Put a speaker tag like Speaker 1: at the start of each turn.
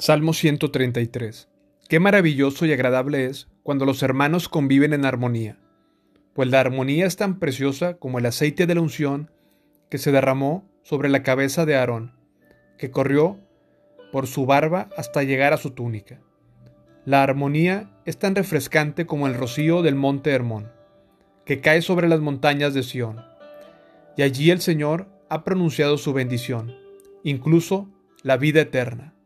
Speaker 1: Salmo 133. Qué maravilloso y agradable es cuando los hermanos conviven en armonía, pues la armonía es tan preciosa como el aceite de la unción que se derramó sobre la cabeza de Aarón, que corrió por su barba hasta llegar a su túnica. La armonía es tan refrescante como el rocío del monte Hermón, que cae sobre las montañas de Sión. Y allí el Señor ha pronunciado su bendición, incluso la vida eterna.